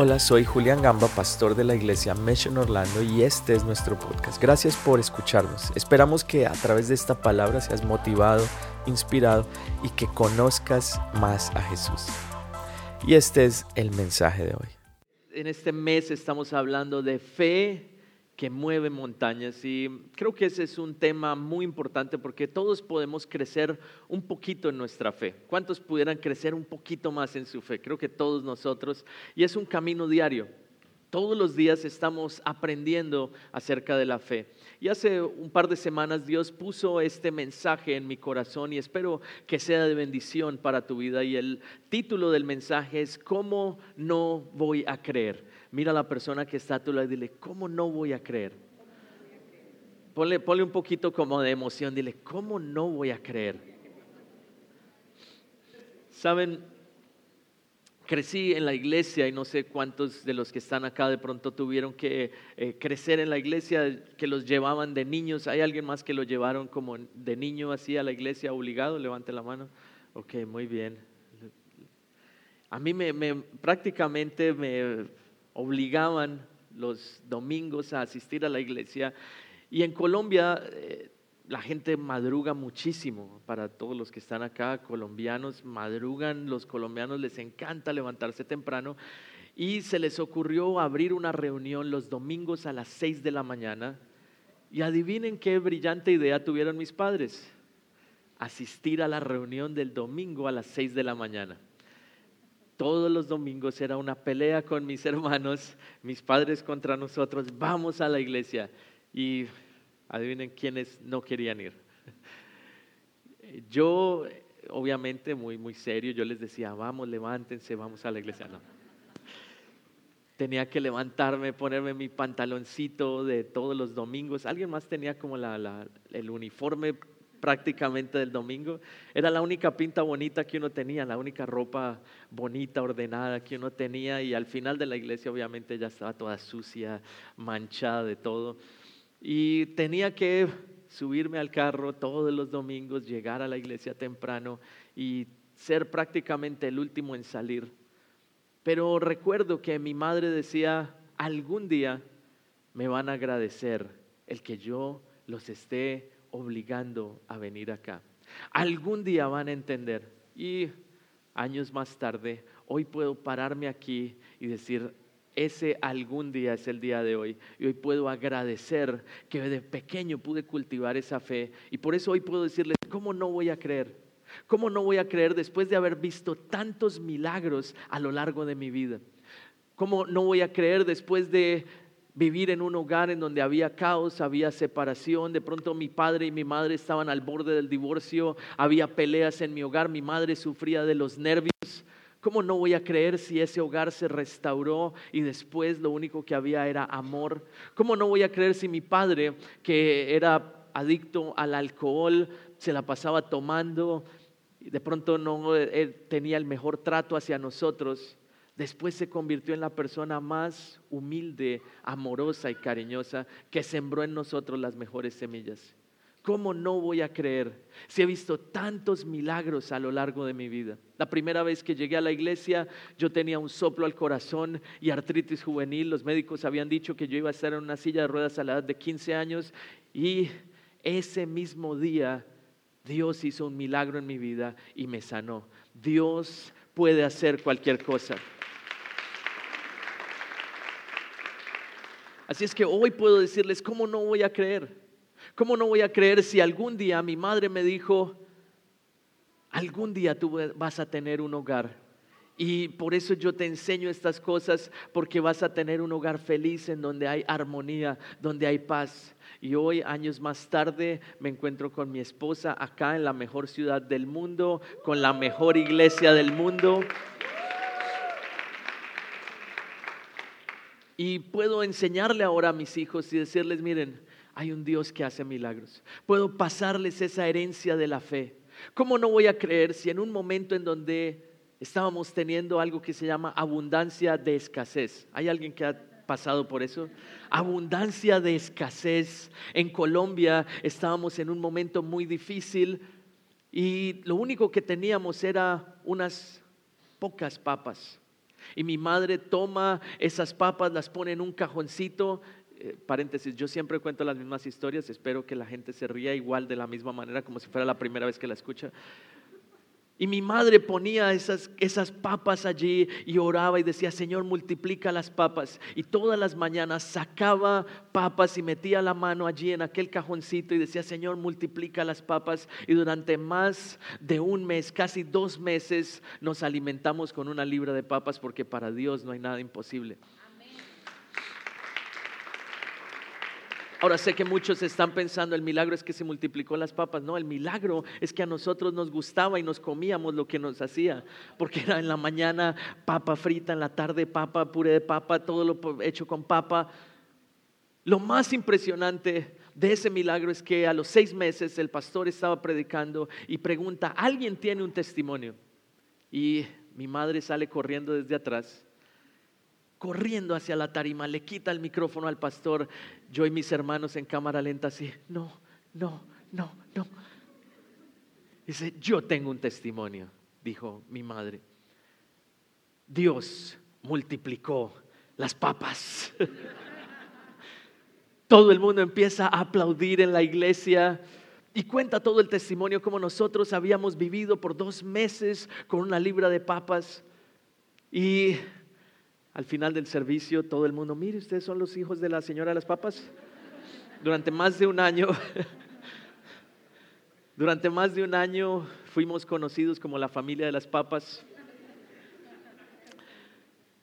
Hola, soy Julián Gamba, pastor de la iglesia Mission Orlando y este es nuestro podcast. Gracias por escucharnos. Esperamos que a través de esta palabra seas motivado, inspirado y que conozcas más a Jesús. Y este es el mensaje de hoy. En este mes estamos hablando de fe que mueve montañas y creo que ese es un tema muy importante porque todos podemos crecer un poquito en nuestra fe. ¿Cuántos pudieran crecer un poquito más en su fe? Creo que todos nosotros y es un camino diario. Todos los días estamos aprendiendo acerca de la fe. Y hace un par de semanas Dios puso este mensaje en mi corazón y espero que sea de bendición para tu vida. Y el título del mensaje es ¿Cómo no voy a creer? Mira a la persona que está a tu lado y dile, ¿cómo no voy a creer? Ponle, un poquito como de emoción, dile, ¿cómo no voy a creer? Saben, crecí en la iglesia y no sé cuántos de los que están acá de pronto tuvieron que eh, crecer en la iglesia, que los llevaban de niños. ¿Hay alguien más que lo llevaron como de niño así a la iglesia obligado? Levante la mano. Ok, muy bien. A mí me prácticamente me obligaban los domingos a asistir a la iglesia. Y en Colombia eh, la gente madruga muchísimo. Para todos los que están acá, colombianos, madrugan, los colombianos les encanta levantarse temprano. Y se les ocurrió abrir una reunión los domingos a las 6 de la mañana. Y adivinen qué brillante idea tuvieron mis padres. Asistir a la reunión del domingo a las 6 de la mañana todos los domingos era una pelea con mis hermanos, mis padres contra nosotros, vamos a la iglesia. Y adivinen quiénes no querían ir. Yo, obviamente, muy, muy serio, yo les decía, vamos, levántense, vamos a la iglesia. No. Tenía que levantarme, ponerme mi pantaloncito de todos los domingos. Alguien más tenía como el uniforme prácticamente del domingo. Era la única pinta bonita que uno tenía, la única ropa bonita, ordenada que uno tenía y al final de la iglesia obviamente ya estaba toda sucia, manchada de todo. Y tenía que subirme al carro todos los domingos, llegar a la iglesia temprano y ser prácticamente el último en salir. Pero recuerdo que mi madre decía, algún día me van a agradecer el que yo los esté obligando a venir acá. Algún día van a entender y años más tarde, hoy puedo pararme aquí y decir, ese algún día es el día de hoy. Y hoy puedo agradecer que de pequeño pude cultivar esa fe. Y por eso hoy puedo decirles, ¿cómo no voy a creer? ¿Cómo no voy a creer después de haber visto tantos milagros a lo largo de mi vida? ¿Cómo no voy a creer después de vivir en un hogar en donde había caos, había separación, de pronto mi padre y mi madre estaban al borde del divorcio, había peleas en mi hogar, mi madre sufría de los nervios. ¿Cómo no voy a creer si ese hogar se restauró y después lo único que había era amor? ¿Cómo no voy a creer si mi padre, que era adicto al alcohol, se la pasaba tomando, y de pronto no tenía el mejor trato hacia nosotros? Después se convirtió en la persona más humilde, amorosa y cariñosa que sembró en nosotros las mejores semillas. ¿Cómo no voy a creer si he visto tantos milagros a lo largo de mi vida? La primera vez que llegué a la iglesia yo tenía un soplo al corazón y artritis juvenil. Los médicos habían dicho que yo iba a estar en una silla de ruedas a la edad de 15 años y ese mismo día Dios hizo un milagro en mi vida y me sanó. Dios puede hacer cualquier cosa. Así es que hoy puedo decirles, ¿cómo no voy a creer? ¿Cómo no voy a creer si algún día mi madre me dijo, algún día tú vas a tener un hogar? Y por eso yo te enseño estas cosas, porque vas a tener un hogar feliz en donde hay armonía, donde hay paz. Y hoy, años más tarde, me encuentro con mi esposa acá en la mejor ciudad del mundo, con la mejor iglesia del mundo. Y puedo enseñarle ahora a mis hijos y decirles, miren, hay un Dios que hace milagros. Puedo pasarles esa herencia de la fe. ¿Cómo no voy a creer si en un momento en donde estábamos teniendo algo que se llama abundancia de escasez, ¿hay alguien que ha pasado por eso? Abundancia de escasez. En Colombia estábamos en un momento muy difícil y lo único que teníamos era unas pocas papas. Y mi madre toma esas papas, las pone en un cajoncito. Eh, paréntesis, yo siempre cuento las mismas historias, espero que la gente se ría igual de la misma manera como si fuera la primera vez que la escucha. Y mi madre ponía esas, esas papas allí y oraba y decía, Señor, multiplica las papas. Y todas las mañanas sacaba papas y metía la mano allí en aquel cajoncito y decía, Señor, multiplica las papas. Y durante más de un mes, casi dos meses, nos alimentamos con una libra de papas porque para Dios no hay nada imposible. Ahora sé que muchos están pensando, el milagro es que se multiplicó las papas. No, el milagro es que a nosotros nos gustaba y nos comíamos lo que nos hacía. Porque era en la mañana papa frita, en la tarde papa, puré de papa, todo lo hecho con papa. Lo más impresionante de ese milagro es que a los seis meses el pastor estaba predicando y pregunta, ¿alguien tiene un testimonio? Y mi madre sale corriendo desde atrás corriendo hacia la tarima, le quita el micrófono al pastor, yo y mis hermanos en cámara lenta así, no, no, no, no. Dice, yo tengo un testimonio, dijo mi madre. Dios multiplicó las papas. Todo el mundo empieza a aplaudir en la iglesia y cuenta todo el testimonio como nosotros habíamos vivido por dos meses con una libra de papas. Y al final del servicio todo el mundo, mire, ustedes son los hijos de la señora de las papas. Durante más de un año, durante más de un año fuimos conocidos como la familia de las papas.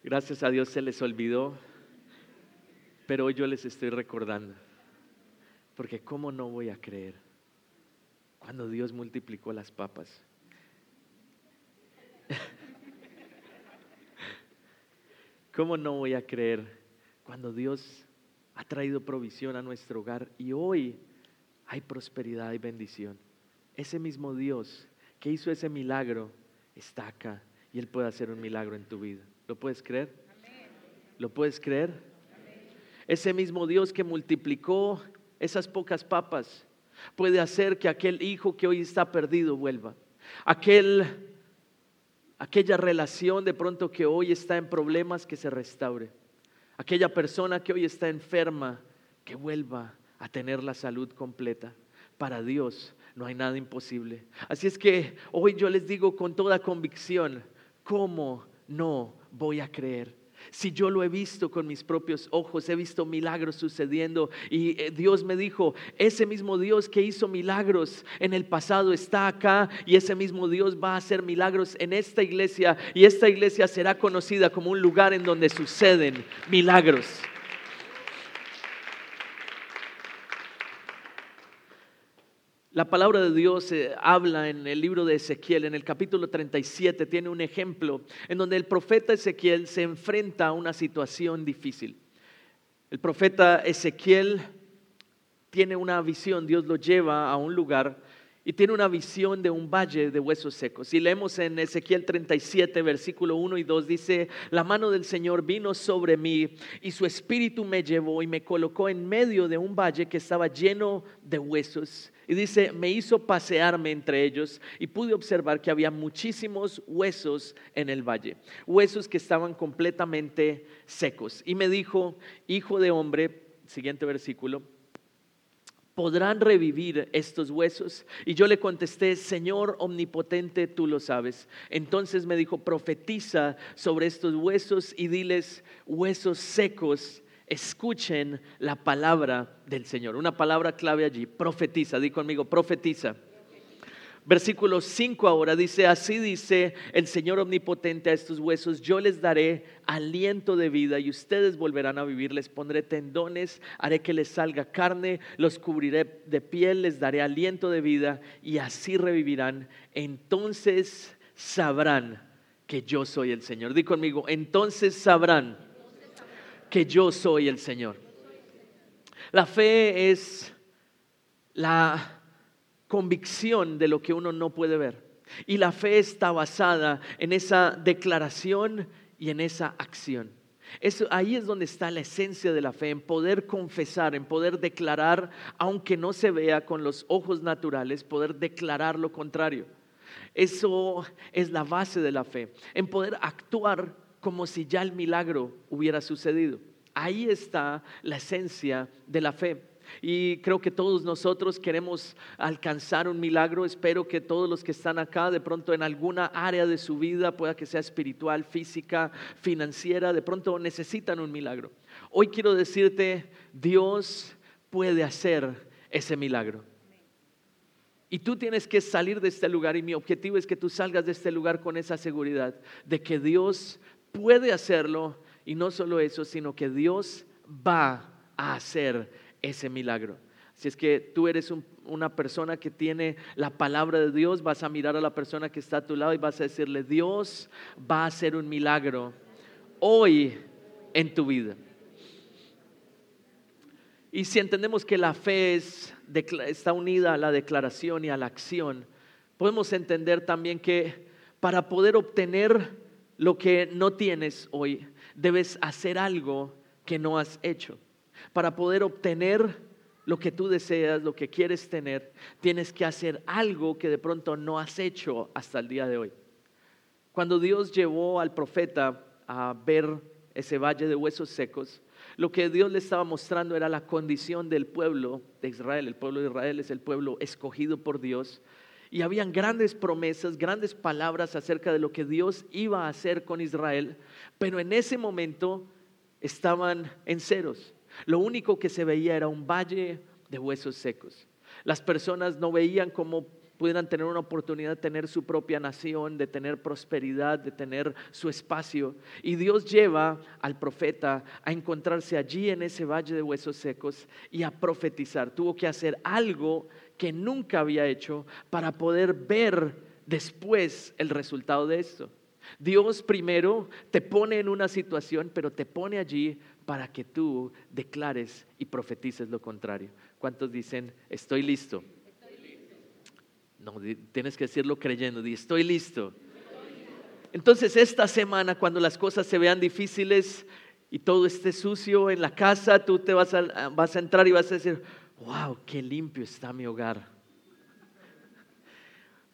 Gracias a Dios se les olvidó, pero hoy yo les estoy recordando. Porque ¿cómo no voy a creer cuando Dios multiplicó las papas? ¿Cómo no voy a creer cuando Dios ha traído provisión a nuestro hogar y hoy hay prosperidad y bendición? Ese mismo Dios que hizo ese milagro está acá y Él puede hacer un milagro en tu vida. ¿Lo puedes creer? ¿Lo puedes creer? Ese mismo Dios que multiplicó esas pocas papas puede hacer que aquel hijo que hoy está perdido vuelva. Aquel aquella relación de pronto que hoy está en problemas que se restaure. Aquella persona que hoy está enferma que vuelva a tener la salud completa. Para Dios no hay nada imposible. Así es que hoy yo les digo con toda convicción, ¿cómo no voy a creer? Si yo lo he visto con mis propios ojos, he visto milagros sucediendo y eh, Dios me dijo, ese mismo Dios que hizo milagros en el pasado está acá y ese mismo Dios va a hacer milagros en esta iglesia y esta iglesia será conocida como un lugar en donde suceden milagros. La palabra de Dios eh, habla en el libro de Ezequiel, en el capítulo 37, tiene un ejemplo en donde el profeta Ezequiel se enfrenta a una situación difícil. El profeta Ezequiel tiene una visión, Dios lo lleva a un lugar y tiene una visión de un valle de huesos secos. Y leemos en Ezequiel 37, versículo 1 y 2, dice, la mano del Señor vino sobre mí y su espíritu me llevó y me colocó en medio de un valle que estaba lleno de huesos y dice, me hizo pasearme entre ellos y pude observar que había muchísimos huesos en el valle, huesos que estaban completamente secos. Y me dijo, hijo de hombre, siguiente versículo, ¿podrán revivir estos huesos? Y yo le contesté, Señor omnipotente, tú lo sabes. Entonces me dijo, profetiza sobre estos huesos y diles, huesos secos escuchen la palabra del Señor. Una palabra clave allí, profetiza, di conmigo, profetiza. Versículo 5 ahora dice, así dice el Señor omnipotente a estos huesos, yo les daré aliento de vida y ustedes volverán a vivir, les pondré tendones, haré que les salga carne, los cubriré de piel, les daré aliento de vida y así revivirán. Entonces sabrán que yo soy el Señor. Di conmigo, entonces sabrán que yo soy el Señor. La fe es la convicción de lo que uno no puede ver. Y la fe está basada en esa declaración y en esa acción. Eso, ahí es donde está la esencia de la fe, en poder confesar, en poder declarar, aunque no se vea con los ojos naturales, poder declarar lo contrario. Eso es la base de la fe, en poder actuar como si ya el milagro hubiera sucedido. Ahí está la esencia de la fe. Y creo que todos nosotros queremos alcanzar un milagro. Espero que todos los que están acá, de pronto en alguna área de su vida, pueda que sea espiritual, física, financiera, de pronto necesitan un milagro. Hoy quiero decirte, Dios puede hacer ese milagro. Y tú tienes que salir de este lugar y mi objetivo es que tú salgas de este lugar con esa seguridad de que Dios puede hacerlo y no solo eso, sino que Dios va a hacer ese milagro. Si es que tú eres una persona que tiene la palabra de Dios, vas a mirar a la persona que está a tu lado y vas a decirle, Dios va a hacer un milagro hoy en tu vida. Y si entendemos que la fe está unida a la declaración y a la acción, podemos entender también que para poder obtener lo que no tienes hoy, debes hacer algo que no has hecho. Para poder obtener lo que tú deseas, lo que quieres tener, tienes que hacer algo que de pronto no has hecho hasta el día de hoy. Cuando Dios llevó al profeta a ver ese valle de huesos secos, lo que Dios le estaba mostrando era la condición del pueblo de Israel. El pueblo de Israel es el pueblo escogido por Dios. Y habían grandes promesas, grandes palabras acerca de lo que Dios iba a hacer con Israel, pero en ese momento estaban en ceros. Lo único que se veía era un valle de huesos secos. Las personas no veían cómo pudieran tener una oportunidad de tener su propia nación, de tener prosperidad, de tener su espacio. Y Dios lleva al profeta a encontrarse allí en ese valle de huesos secos y a profetizar. Tuvo que hacer algo que nunca había hecho para poder ver después el resultado de esto. Dios primero te pone en una situación, pero te pone allí para que tú declares y profetices lo contrario. ¿Cuántos dicen, estoy listo? No, tienes que decirlo creyendo, di, estoy listo. Entonces esta semana, cuando las cosas se vean difíciles y todo esté sucio en la casa, tú te vas a, vas a entrar y vas a decir, wow, qué limpio está mi hogar.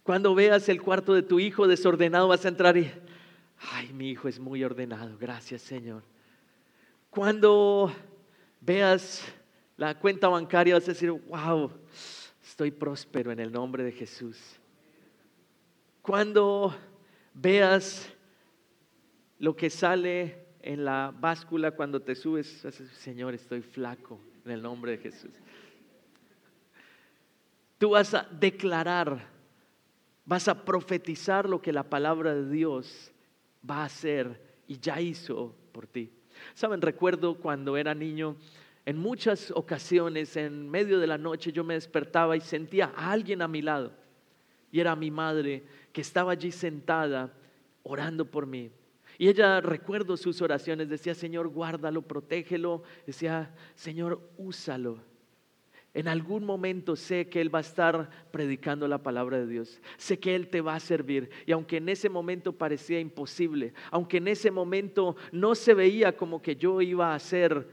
Cuando veas el cuarto de tu hijo desordenado, vas a entrar y, ay, mi hijo es muy ordenado, gracias Señor. Cuando veas la cuenta bancaria, vas a decir, wow, estoy próspero en el nombre de Jesús. Cuando veas lo que sale en la báscula cuando te subes, Señor, estoy flaco en el nombre de Jesús. Tú vas a declarar, vas a profetizar lo que la palabra de Dios va a hacer y ya hizo por ti. Saben, recuerdo cuando era niño, en muchas ocasiones, en medio de la noche, yo me despertaba y sentía a alguien a mi lado. Y era mi madre que estaba allí sentada orando por mí. Y ella, recuerdo sus oraciones, decía, Señor, guárdalo, protégelo. Decía, Señor, úsalo. En algún momento sé que Él va a estar predicando la palabra de Dios. Sé que Él te va a servir. Y aunque en ese momento parecía imposible, aunque en ese momento no se veía como que yo iba a ser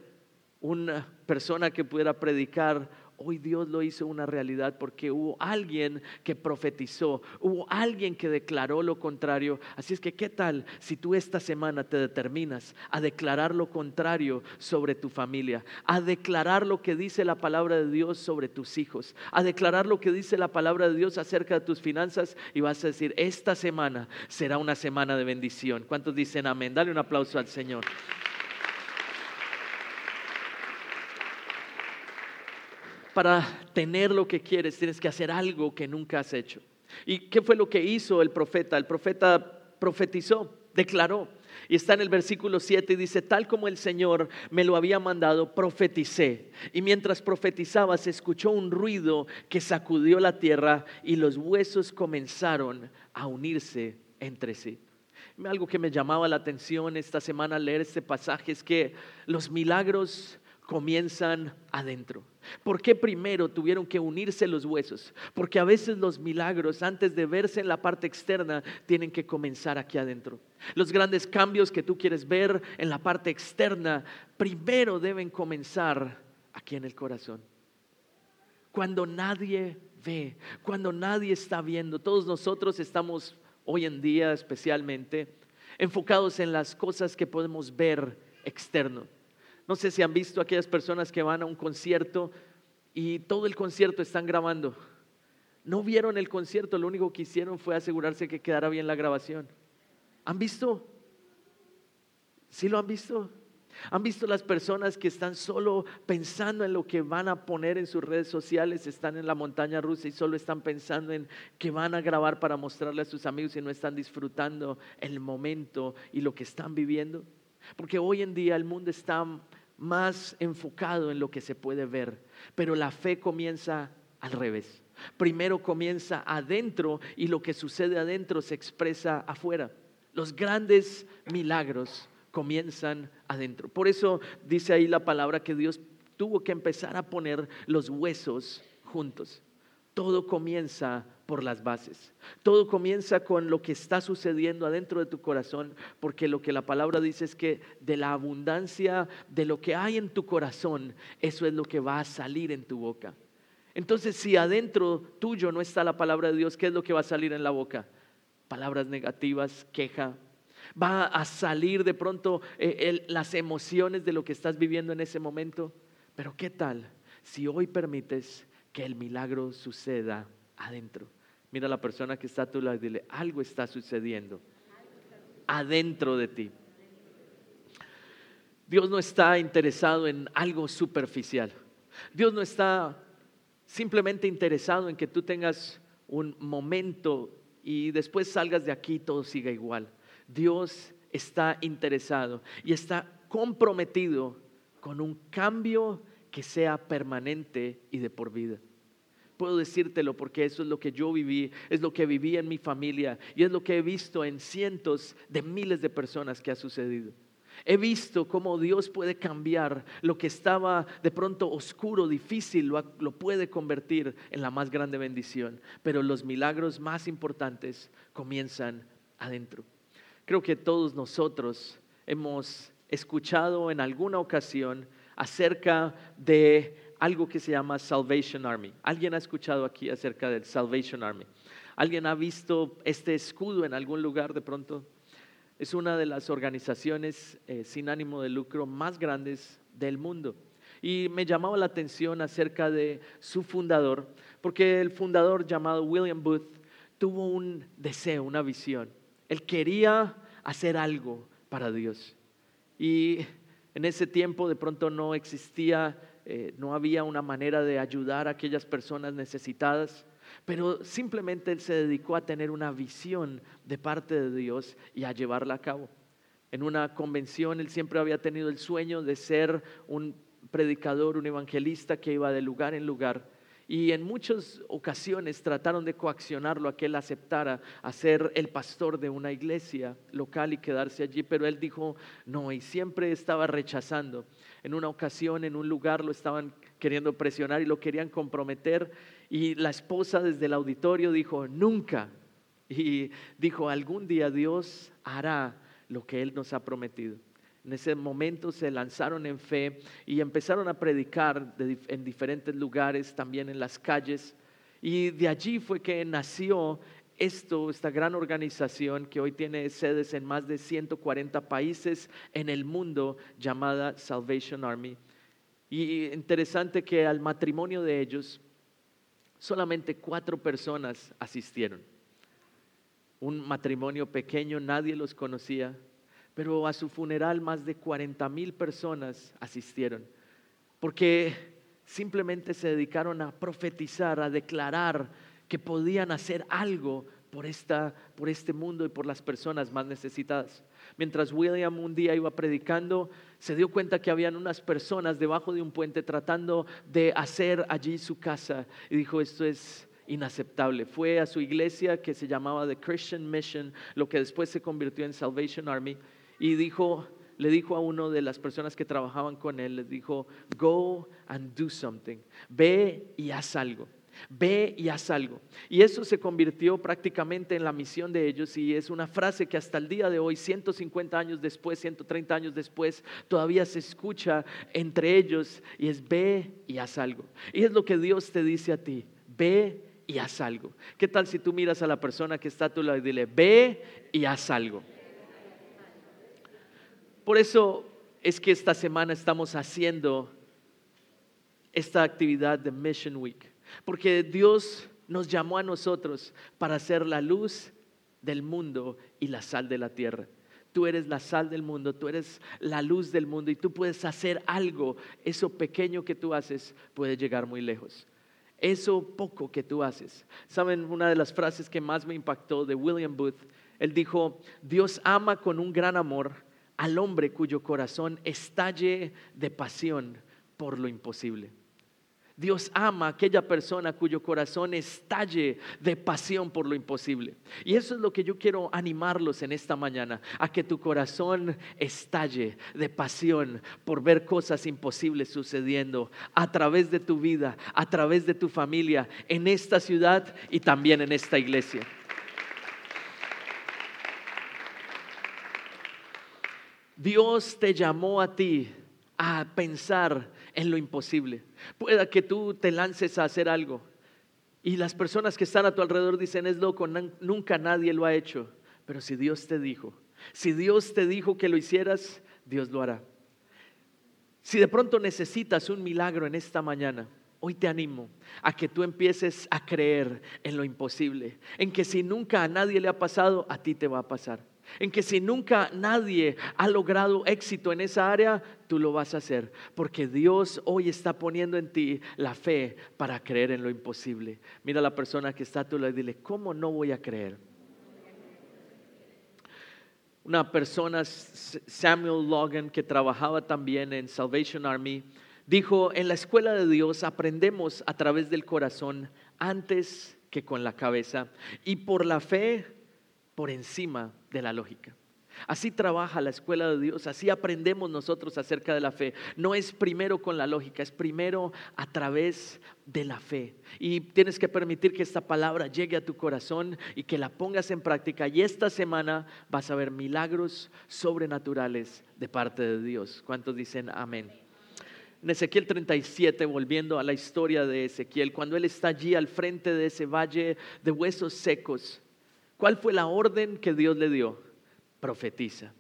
una persona que pudiera predicar Hoy Dios lo hizo una realidad porque hubo alguien que profetizó, hubo alguien que declaró lo contrario. Así es que, ¿qué tal si tú esta semana te determinas a declarar lo contrario sobre tu familia, a declarar lo que dice la palabra de Dios sobre tus hijos, a declarar lo que dice la palabra de Dios acerca de tus finanzas y vas a decir, esta semana será una semana de bendición? ¿Cuántos dicen amén? Dale un aplauso al Señor. Para tener lo que quieres, tienes que hacer algo que nunca has hecho. ¿Y qué fue lo que hizo el profeta? El profeta profetizó, declaró. Y está en el versículo 7 y dice, tal como el Señor me lo había mandado, profeticé. Y mientras profetizaba se escuchó un ruido que sacudió la tierra y los huesos comenzaron a unirse entre sí. Algo que me llamaba la atención esta semana al leer este pasaje es que los milagros comienzan adentro. ¿Por qué primero tuvieron que unirse los huesos? Porque a veces los milagros, antes de verse en la parte externa, tienen que comenzar aquí adentro. Los grandes cambios que tú quieres ver en la parte externa, primero deben comenzar aquí en el corazón. Cuando nadie ve, cuando nadie está viendo, todos nosotros estamos hoy en día especialmente enfocados en las cosas que podemos ver externo. No sé si han visto aquellas personas que van a un concierto y todo el concierto están grabando. No vieron el concierto, lo único que hicieron fue asegurarse que quedara bien la grabación. ¿Han visto? ¿Sí lo han visto? ¿Han visto las personas que están solo pensando en lo que van a poner en sus redes sociales? Están en la montaña rusa y solo están pensando en que van a grabar para mostrarle a sus amigos y no están disfrutando el momento y lo que están viviendo. Porque hoy en día el mundo está más enfocado en lo que se puede ver, pero la fe comienza al revés. Primero comienza adentro y lo que sucede adentro se expresa afuera. Los grandes milagros comienzan adentro. Por eso dice ahí la palabra que Dios tuvo que empezar a poner los huesos juntos. Todo comienza por las bases. Todo comienza con lo que está sucediendo adentro de tu corazón, porque lo que la palabra dice es que de la abundancia de lo que hay en tu corazón, eso es lo que va a salir en tu boca. Entonces, si adentro tuyo no está la palabra de Dios, ¿qué es lo que va a salir en la boca? Palabras negativas, queja, va a salir de pronto eh, las emociones de lo que estás viviendo en ese momento. Pero ¿qué tal si hoy permites que el milagro suceda adentro? Mira a la persona que está a tu lado y dile, algo está sucediendo adentro de ti. Dios no está interesado en algo superficial. Dios no está simplemente interesado en que tú tengas un momento y después salgas de aquí y todo siga igual. Dios está interesado y está comprometido con un cambio que sea permanente y de por vida. Puedo decírtelo porque eso es lo que yo viví, es lo que viví en mi familia y es lo que he visto en cientos de miles de personas que ha sucedido. He visto cómo Dios puede cambiar lo que estaba de pronto oscuro, difícil, lo, lo, puede convertir en la más grande bendición. Pero los milagros más importantes comienzan adentro. Creo que todos nosotros hemos escuchado en alguna ocasión acerca de algo que se llama Salvation Army. ¿Alguien ha escuchado aquí acerca del Salvation Army? ¿Alguien ha visto este escudo en algún lugar de pronto? Es una de las organizaciones eh, sin ánimo de lucro más grandes del mundo. Y me llamaba la atención acerca de su fundador, porque el fundador llamado William Booth tuvo un deseo, una visión. Él quería hacer algo para Dios. Y en ese tiempo de pronto no existía, eh, no había una manera de ayudar a aquellas personas necesitadas, pero simplemente él se dedicó a tener una visión de parte de Dios y a llevarla a cabo. En una convención él siempre había tenido el sueño de ser un predicador, un evangelista que iba de lugar en lugar y en muchas ocasiones trataron de coaccionarlo a que él aceptara a ser el pastor de una iglesia local y quedarse allí, pero él dijo no y siempre estaba rechazando. En una ocasión, en un lugar, lo estaban queriendo presionar y lo querían comprometer y la esposa desde el auditorio dijo nunca y dijo algún día Dios hará lo que él nos ha prometido. En ese momento se lanzaron en fe y empezaron a predicar en diferentes lugares, también en las calles. Y de allí fue que nació esto, esta gran organización que hoy tiene sedes en más de 140 países en el mundo llamada Salvation Army. Y interesante que al matrimonio de ellos solamente cuatro personas asistieron. Un matrimonio pequeño, nadie los conocía, pero a su funeral más de 40 mil personas asistieron, porque simplemente se dedicaron a profetizar, a declarar que podían hacer algo por, esta, por este mundo y por las personas más necesitadas. Mientras William un día iba predicando, se dio cuenta que habían unas personas debajo de un puente tratando de hacer allí su casa y dijo, esto es inaceptable. Fue a su iglesia que se llamaba The Christian Mission, lo que después se convirtió en Salvation Army, y dijo, le dijo a uno de las personas que trabajaban con él, le dijo, go and do something, ve y haz algo. Ve y haz algo. Y eso se convirtió prácticamente en la misión de ellos y es una frase que hasta el día de hoy, 150 años después, 130 años después, todavía se escucha entre ellos y es ve y haz algo. Y es lo que Dios te dice a ti, ve y haz algo. ¿Qué tal si tú miras a la persona que está a tu lado y dile, ve y haz algo? Por eso es que esta semana estamos haciendo esta actividad de Mission Week, porque Dios nos llamó a nosotros para ser la luz del mundo y la sal de la tierra. Tú eres la sal del mundo, tú eres la luz del mundo y tú puedes hacer algo. Eso pequeño que tú haces puede llegar muy lejos. Eso poco que tú haces. ¿Saben una de las frases que más me impactó de William Booth? Él dijo, Dios ama con un gran amor al hombre cuyo corazón estalle de pasión por lo imposible. Dios ama a aquella persona cuyo corazón estalle de pasión por lo imposible. Y eso es lo que yo quiero animarlos en esta mañana, a que tu corazón estalle de pasión por ver cosas imposibles sucediendo a través de tu vida, a través de tu familia, en esta ciudad y también en esta iglesia. Dios te llamó a ti a pensar en lo imposible. Pueda que tú te lances a hacer algo y las personas que están a tu alrededor dicen, es loco, nunca nadie lo ha hecho. Pero si Dios te dijo, si Dios te dijo que lo hicieras, Dios lo hará. Si de pronto necesitas un milagro en esta mañana, hoy te animo a que tú empieces a creer en lo imposible, en que si nunca a nadie le ha pasado, a ti te va a pasar en que si nunca nadie ha logrado éxito en esa área, tú lo vas a hacer, porque Dios hoy está poniendo en ti la fe para creer en lo imposible. Mira a la persona que está a tu lado y dile, ¿cómo no voy a creer? Una persona, Samuel Logan, que trabajaba también en Salvation Army, dijo, en la escuela de Dios aprendemos a través del corazón antes que con la cabeza y por la fe por encima de la lógica. Así trabaja la escuela de Dios, así aprendemos nosotros acerca de la fe. No es primero con la lógica, es primero a través de la fe. Y tienes que permitir que esta palabra llegue a tu corazón y que la pongas en práctica. Y esta semana vas a ver milagros sobrenaturales de parte de Dios. ¿Cuántos dicen amén? En Ezequiel 37, volviendo a la historia de Ezequiel, cuando él está allí al frente de ese valle de huesos secos, ¿Cuál fue la orden que Dios le dio? Profetiza.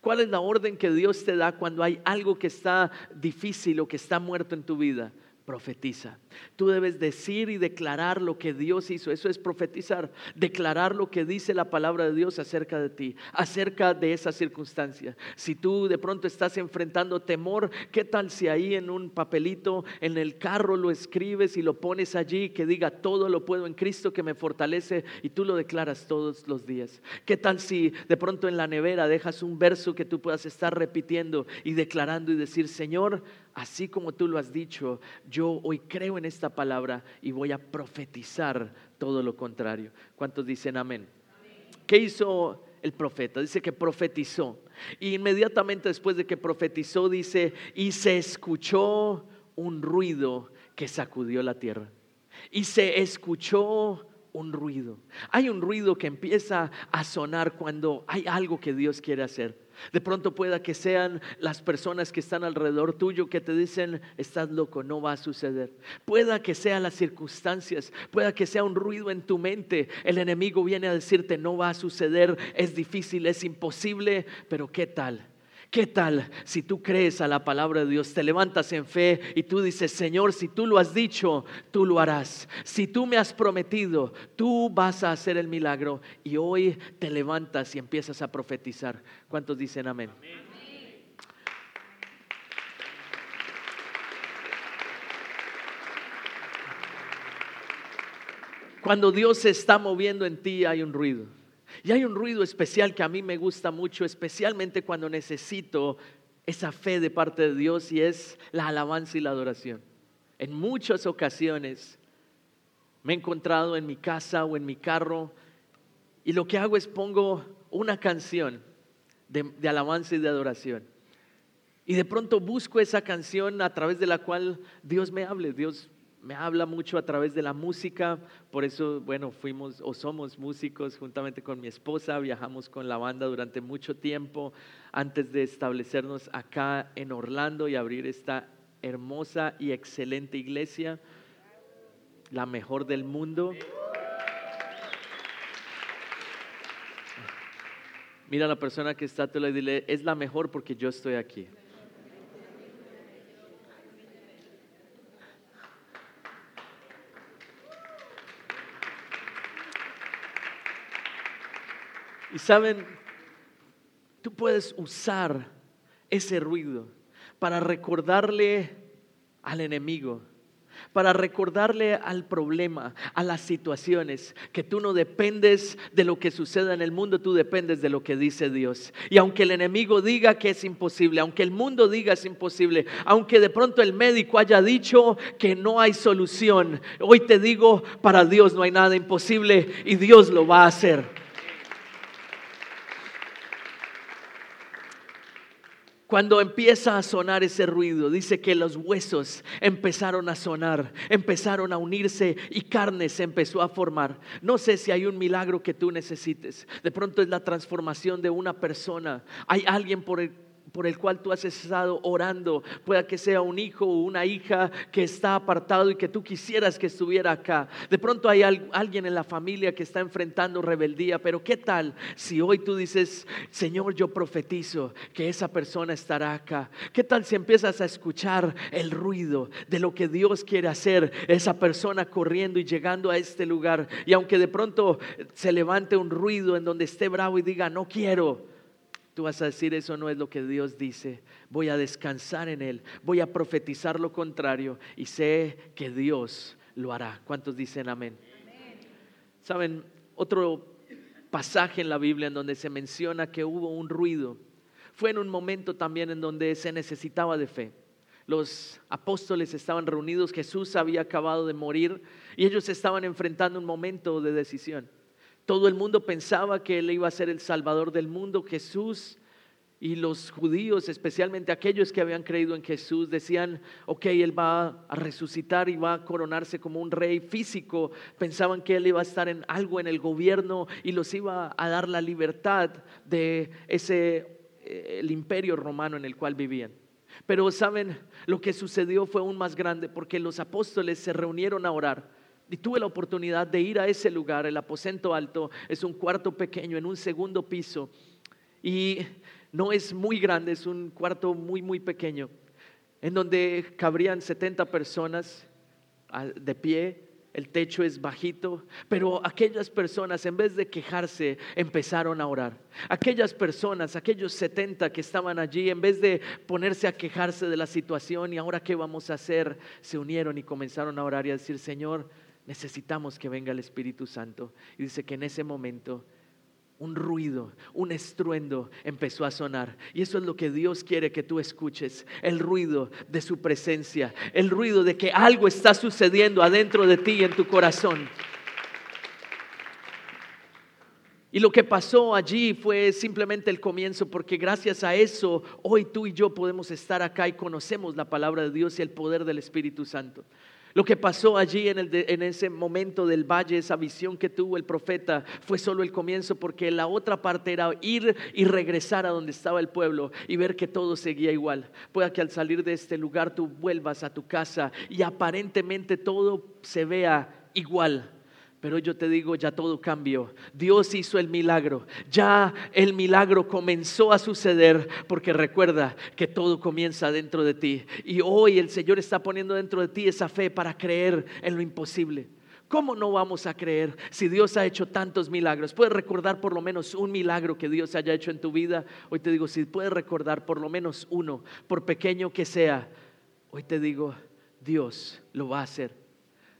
¿Cuál es la orden que Dios te da cuando hay algo que está difícil o que está muerto en tu vida? profetiza. Tú debes decir y declarar lo que Dios hizo. Eso es profetizar. Declarar lo que dice la palabra de Dios acerca de ti, acerca de esa circunstancia. Si tú de pronto estás enfrentando temor, ¿qué tal si ahí en un papelito, en el carro lo escribes y lo pones allí que diga todo lo puedo en Cristo que me fortalece y tú lo declaras todos los días? ¿Qué tal si de pronto en la nevera dejas un verso que tú puedas estar repitiendo y declarando y decir, Señor, así como tú lo has dicho, yo hoy creo en esta palabra y voy a profetizar todo lo contrario. ¿Cuántos dicen amén? ¿Qué hizo el profeta? Dice que profetizó. Y inmediatamente después de que profetizó, dice, y se escuchó un ruido que sacudió la tierra. Y se escuchó un ruido. Hay un ruido que empieza a sonar cuando hay algo que Dios quiere hacer. De pronto pueda que sean las personas que están alrededor tuyo que te dicen, estás loco, no va a suceder. Pueda que sean las circunstancias, pueda que sea un ruido en tu mente. El enemigo viene a decirte, no va a suceder, es difícil, es imposible, pero ¿qué tal? ¿Qué tal si tú crees a la palabra de Dios, te levantas en fe y tú dices, Señor, si tú lo has dicho, tú lo harás. Si tú me has prometido, tú vas a hacer el milagro y hoy te levantas y empiezas a profetizar. ¿Cuántos dicen amén? Cuando Dios se está moviendo en ti hay un ruido. Y hay un ruido especial que a mí me gusta mucho, especialmente cuando necesito esa fe de parte de Dios y es la alabanza y la adoración. En muchas ocasiones me he encontrado en mi casa o en mi carro y lo que hago es pongo una canción de, alabanza y de adoración. Y de pronto busco esa canción a través de la cual Dios me hable, Dios me habla mucho a través de la música, por eso, bueno, fuimos o somos músicos juntamente con mi esposa, viajamos con la banda durante mucho tiempo antes de establecernos acá en Orlando y abrir esta hermosa y excelente iglesia, la mejor del mundo. Mira a la persona que está a tu lado y dile, es la mejor porque yo estoy aquí. Y saben, tú puedes usar ese ruido para recordarle al enemigo para recordarle al problema, a las situaciones, que tú no dependes de lo que suceda en el mundo, tú dependes de lo que dice Dios. Y aunque el enemigo diga que es imposible, aunque el mundo diga es imposible, aunque de pronto el médico haya dicho que no hay solución, hoy te digo, para Dios no hay nada imposible y Dios lo va a hacer. Cuando empieza a sonar ese ruido, dice que los huesos empezaron a sonar, empezaron a unirse y carne se empezó a formar. No sé si hay un milagro que tú necesites. De pronto es la transformación de una persona. Hay alguien por el por el cual tú has estado orando, pueda que sea un hijo o una hija que está apartado y que tú quisieras que estuviera acá. De pronto hay alguien en la familia que está enfrentando rebeldía, pero ¿qué tal si hoy tú dices, Señor, yo profetizo que esa persona estará acá? ¿Qué tal si empiezas a escuchar el ruido de lo que Dios quiere hacer, esa persona corriendo y llegando a este lugar? Y aunque de pronto se levante un ruido en donde esté bravo y diga, no quiero, Tú vas a decir, eso no es lo que Dios dice. Voy a descansar en Él. Voy a profetizar lo contrario y sé que Dios lo hará. ¿Cuántos dicen amén? Saben, otro pasaje en la Biblia en donde se menciona que hubo un ruido. Fue en un momento también en donde se necesitaba de fe. Los apóstoles estaban reunidos, Jesús había acabado de morir y ellos estaban enfrentando un momento de decisión. Todo el mundo pensaba que Él iba a ser el Salvador del mundo. Jesús y los judíos, especialmente aquellos que habían creído en Jesús, decían, ok, Él va a resucitar y va a coronarse como un rey físico. Pensaban que Él iba a estar en algo en el gobierno y los iba a dar la libertad de ese, eh, el imperio romano en el cual vivían. Pero saben, lo que sucedió fue aún más grande porque los apóstoles se reunieron a orar y tuve la oportunidad de ir a ese lugar, el aposento alto, es un cuarto pequeño en un segundo piso. Y no es muy grande, es un cuarto muy, muy pequeño, en donde cabrían 70 personas de pie, el techo es bajito, pero aquellas personas en vez de quejarse empezaron a orar. Aquellas personas, aquellos 70 que estaban allí, en vez de ponerse a quejarse de la situación y ahora qué vamos a hacer, se unieron y comenzaron a orar y a decir, Señor, necesitamos que venga el Espíritu Santo. Y dice que en ese momento un ruido, un estruendo empezó a sonar. Y eso es lo que Dios quiere que tú escuches, el ruido de su presencia, el ruido de que algo está sucediendo adentro de ti y en tu corazón. Y lo que pasó allí fue simplemente el comienzo, porque gracias a eso hoy tú y yo podemos estar acá y conocemos la palabra de Dios y el poder del Espíritu Santo. Lo que pasó allí en, en, ese momento del valle, esa visión que tuvo el profeta, fue solo el comienzo, porque la otra parte era ir y regresar a donde estaba el pueblo y ver que todo seguía igual. Pueda que al salir de este lugar tú vuelvas a tu casa y aparentemente todo se vea igual. Pero yo te digo, ya todo cambió. Dios hizo el milagro. Ya el milagro comenzó a suceder porque recuerda que todo comienza dentro de ti. Y hoy el Señor está poniendo dentro de ti esa fe para creer en lo imposible. ¿Cómo no vamos a creer si Dios ha hecho tantos milagros? ¿Puedes recordar por lo menos un milagro que Dios haya hecho en tu vida? Hoy te digo, si puedes recordar por lo menos uno, por pequeño que sea, hoy te digo, Dios lo va a hacer.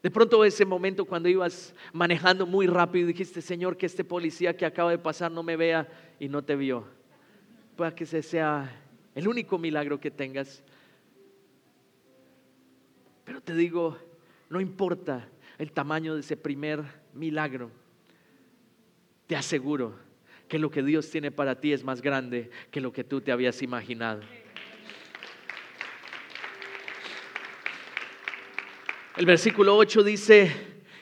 De pronto ese momento cuando ibas manejando muy rápido dijiste, Señor, que este policía que acaba de pasar no me vea y no te vio. Pueda que ese sea el único milagro que tengas. Pero te digo, no importa el tamaño de ese primer milagro. Te aseguro que lo que Dios tiene para ti es más grande que lo que tú te habías imaginado. El versículo 8 dice,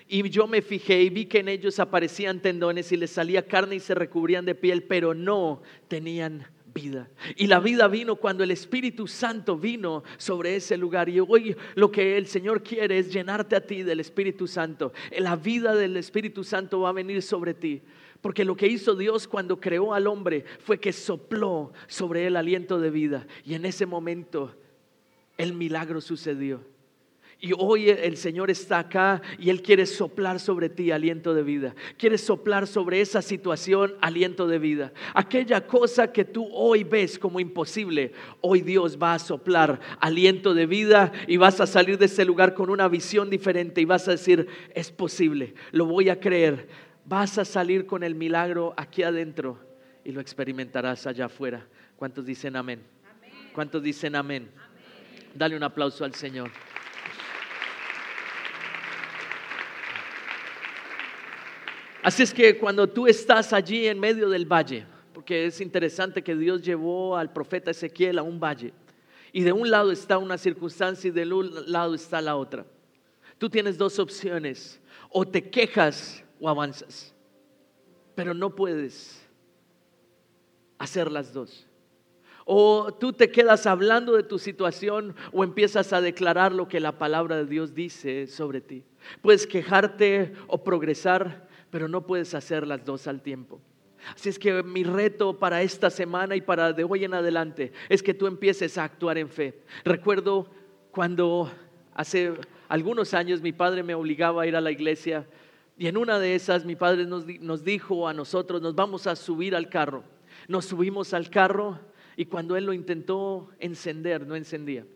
y yo me fijé y vi que en ellos aparecían tendones y les salía carne y se recubrían de piel, pero no tenían vida. Y la vida vino cuando el Espíritu Santo vino sobre ese lugar. Y hoy lo que el Señor quiere es llenarte a ti del Espíritu Santo. La vida del Espíritu Santo va a venir sobre ti. Porque lo que hizo Dios cuando creó al hombre fue que sopló sobre él aliento de vida. Y en ese momento el milagro sucedió. Y hoy el Señor está acá y Él quiere soplar sobre ti aliento de vida. Quiere soplar sobre esa situación aliento de vida. Aquella cosa que tú hoy ves como imposible, hoy Dios va a soplar aliento de vida y vas a salir de ese lugar con una visión diferente y vas a decir, es posible, lo voy a creer. Vas a salir con el milagro aquí adentro y lo experimentarás allá afuera. ¿Cuántos dicen amén? ¿Cuántos dicen amén? Dale un aplauso al Señor. Así es que cuando tú estás allí en medio del valle, porque es interesante que Dios llevó al profeta Ezequiel a un valle, y de un lado está una circunstancia y del lado está la otra. Tú tienes dos opciones, o te quejas o avanzas, pero no puedes hacer las dos. O tú te quedas hablando de tu situación o empiezas a declarar lo que la palabra de Dios dice sobre ti. Puedes quejarte o progresar, pero no puedes hacer las dos al tiempo. Así es que mi reto para esta semana y para de hoy en adelante es que tú empieces a actuar en fe. Recuerdo cuando hace algunos años mi padre me obligaba a ir a la iglesia y en una de esas mi padre nos, nos dijo a nosotros, nos vamos a subir al carro. Nos subimos al carro y cuando él lo intentó encender, no encendía.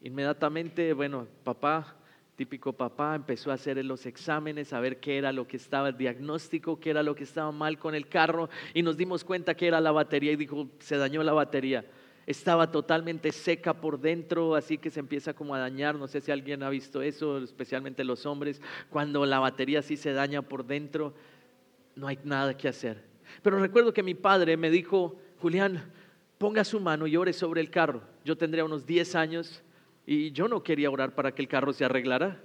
Inmediatamente, bueno, papá típico papá, empezó a hacer los exámenes, a ver qué era lo que estaba, el diagnóstico, qué era lo que estaba mal con el carro y nos dimos cuenta que era la batería y dijo, se dañó la batería. Estaba totalmente seca por dentro, así que se empieza como a dañar. No sé si alguien ha visto eso, especialmente los hombres. Cuando la batería sí se daña por dentro, no hay nada que hacer. Pero recuerdo que mi padre me dijo, Julián, ponga su mano y ore sobre el carro. Yo tendría unos 10 años y yo no quería orar para que el carro se arreglara.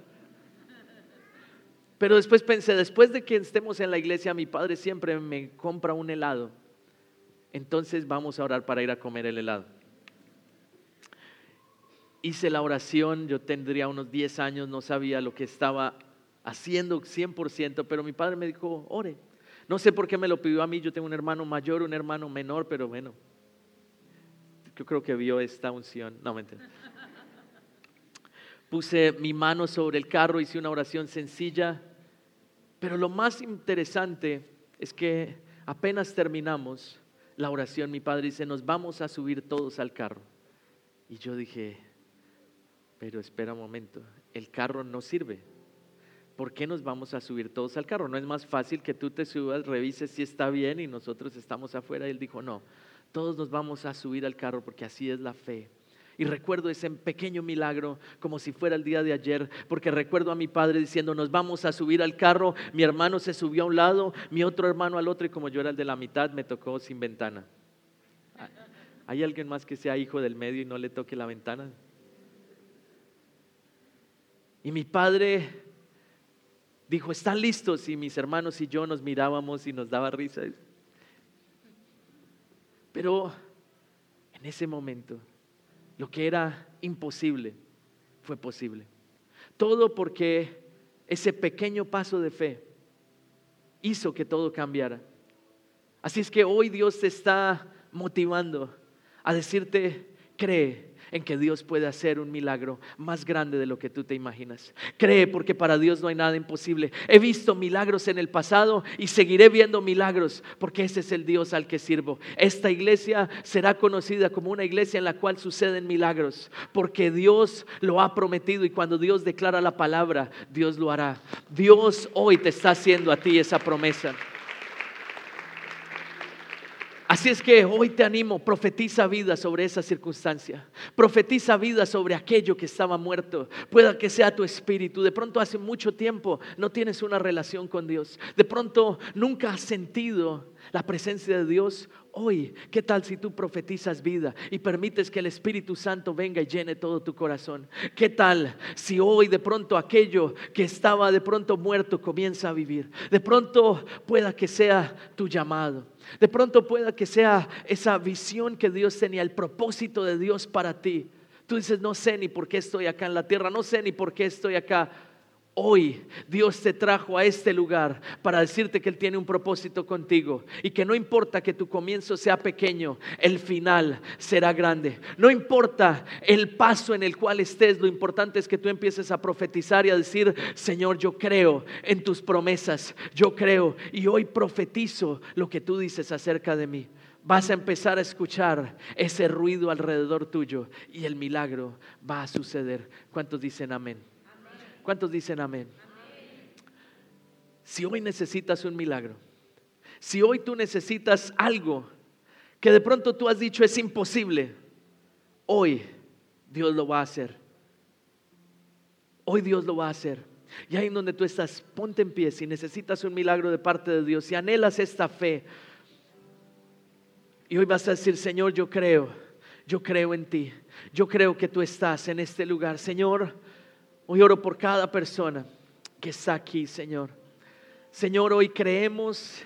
Pero después pensé, después de que estemos en la iglesia, mi padre siempre me compra un helado. Entonces vamos a orar para ir a comer el helado. Hice la oración, yo tendría unos 10 años, no sabía lo que estaba haciendo 100%, pero mi padre me dijo, ore. No sé por qué me lo pidió a mí, yo tengo un hermano mayor, un hermano menor, pero bueno, yo creo que vio esta unción. No, mentira puse mi mano sobre el carro, hice una oración sencilla, pero lo más interesante es que apenas terminamos la oración, mi padre dice, nos vamos a subir todos al carro. Y yo dije, pero espera un momento, el carro no sirve. ¿Por qué nos vamos a subir todos al carro? ¿No es más fácil que tú te subas, revises si está bien y nosotros estamos afuera? Y él dijo, no, todos nos vamos a subir al carro porque así es la fe. Y recuerdo ese pequeño milagro como si fuera el día de ayer, porque recuerdo a mi padre diciendo, nos vamos a subir al carro, mi hermano se subió a un lado, mi otro hermano al otro, y como yo era el de la mitad, me tocó sin ventana. ¿Hay alguien más que sea hijo del medio y no le toque la ventana? Y mi padre dijo, ¿están listos? Y mis hermanos y yo nos mirábamos y nos daba risa. Pero en ese momento lo que era imposible fue posible. Todo porque ese pequeño paso de fe hizo que todo cambiara. Así es que hoy Dios te está motivando a decirte, cree, en que Dios puede hacer un milagro más grande de lo que tú te imaginas. Cree porque para Dios no hay nada imposible. He visto milagros en el pasado y seguiré viendo milagros porque ese es el Dios al que sirvo. Esta iglesia será conocida como una iglesia en la cual suceden milagros porque Dios lo ha prometido y cuando Dios declara la palabra, Dios lo hará. Dios hoy te está haciendo a ti esa promesa. Así es que hoy te animo, profetiza vida sobre esa circunstancia, profetiza vida sobre aquello que estaba muerto, pueda que sea tu espíritu. De pronto hace mucho tiempo no tienes una relación con Dios, de pronto nunca has sentido la presencia de Dios. Hoy, ¿qué tal si tú profetizas vida y permites que el Espíritu Santo venga y llene todo tu corazón? ¿Qué tal si hoy de pronto aquello que estaba de pronto muerto comienza a vivir? De pronto pueda que sea tu llamado. De pronto pueda que sea esa visión que Dios tenía, el propósito de Dios para ti. Tú dices, no sé ni por qué estoy acá en la tierra, no sé ni por qué estoy acá. Hoy Dios te trajo a este lugar para decirte que Él tiene un propósito contigo y que no importa que tu comienzo sea pequeño, el final será grande. No importa el paso en el cual estés, lo importante es que tú empieces a profetizar y a decir, Señor, yo creo en tus promesas, yo creo y hoy profetizo lo que tú dices acerca de mí. Vas a empezar a escuchar ese ruido alrededor tuyo y el milagro va a suceder. ¿Cuántos dicen amén? ¿Cuántos dicen amén? Si hoy necesitas un milagro, si hoy tú necesitas algo que de pronto tú has dicho es imposible, hoy Dios lo va a hacer. Hoy Dios lo va a hacer. Y ahí en donde tú estás, ponte en pie si necesitas un milagro de parte de Dios, si anhelas esta fe. Y hoy vas a decir, Señor, yo creo, yo creo en ti. Yo creo que tú estás en este lugar. Señor, Hoy oro por cada persona que está aquí, Señor. Señor, hoy creemos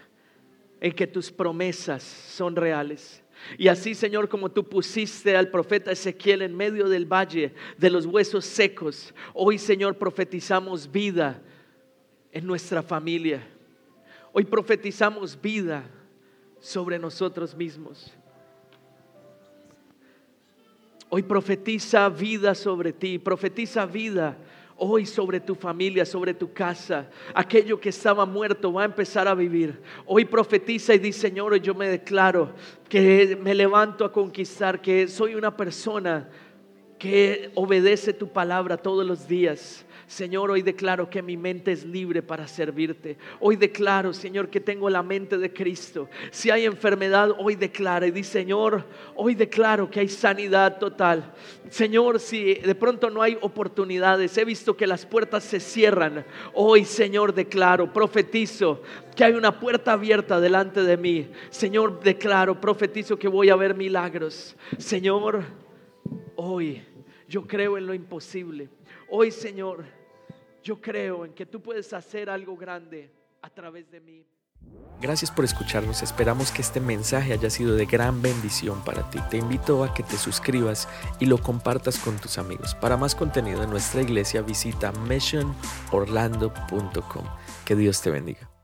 en que tus promesas son reales. Y así, Señor, como tú pusiste al profeta Ezequiel en medio del valle de los huesos secos, hoy, Señor, profetizamos vida en nuestra familia. Hoy profetizamos vida sobre nosotros mismos. Hoy profetiza vida sobre ti, profetiza vida hoy sobre tu familia, sobre tu casa. Aquello que estaba muerto va a empezar a vivir. Hoy profetiza y dice, Señor, yo me declaro que me levanto a conquistar, que soy una persona que obedece tu palabra todos los días Señor, hoy declaro que mi mente es libre para servirte. Hoy declaro, Señor, que tengo la mente de Cristo. Si hay enfermedad, hoy declara y di, Señor, hoy declaro que hay sanidad total. Señor, si de pronto no hay oportunidades, he visto que las puertas se cierran. Hoy, Señor, declaro, profetizo que hay una puerta abierta delante de mí. Señor, declaro, profetizo que voy a ver milagros. Señor, hoy yo creo en lo imposible. Hoy, Señor, yo creo en que tú puedes hacer algo grande a través de mí. Gracias por escucharnos, esperamos que este mensaje haya sido de gran bendición para ti. Te invito a que te suscribas y lo compartas con tus amigos. Para más contenido en nuestra iglesia visita missionorlando.com. Que Dios te bendiga.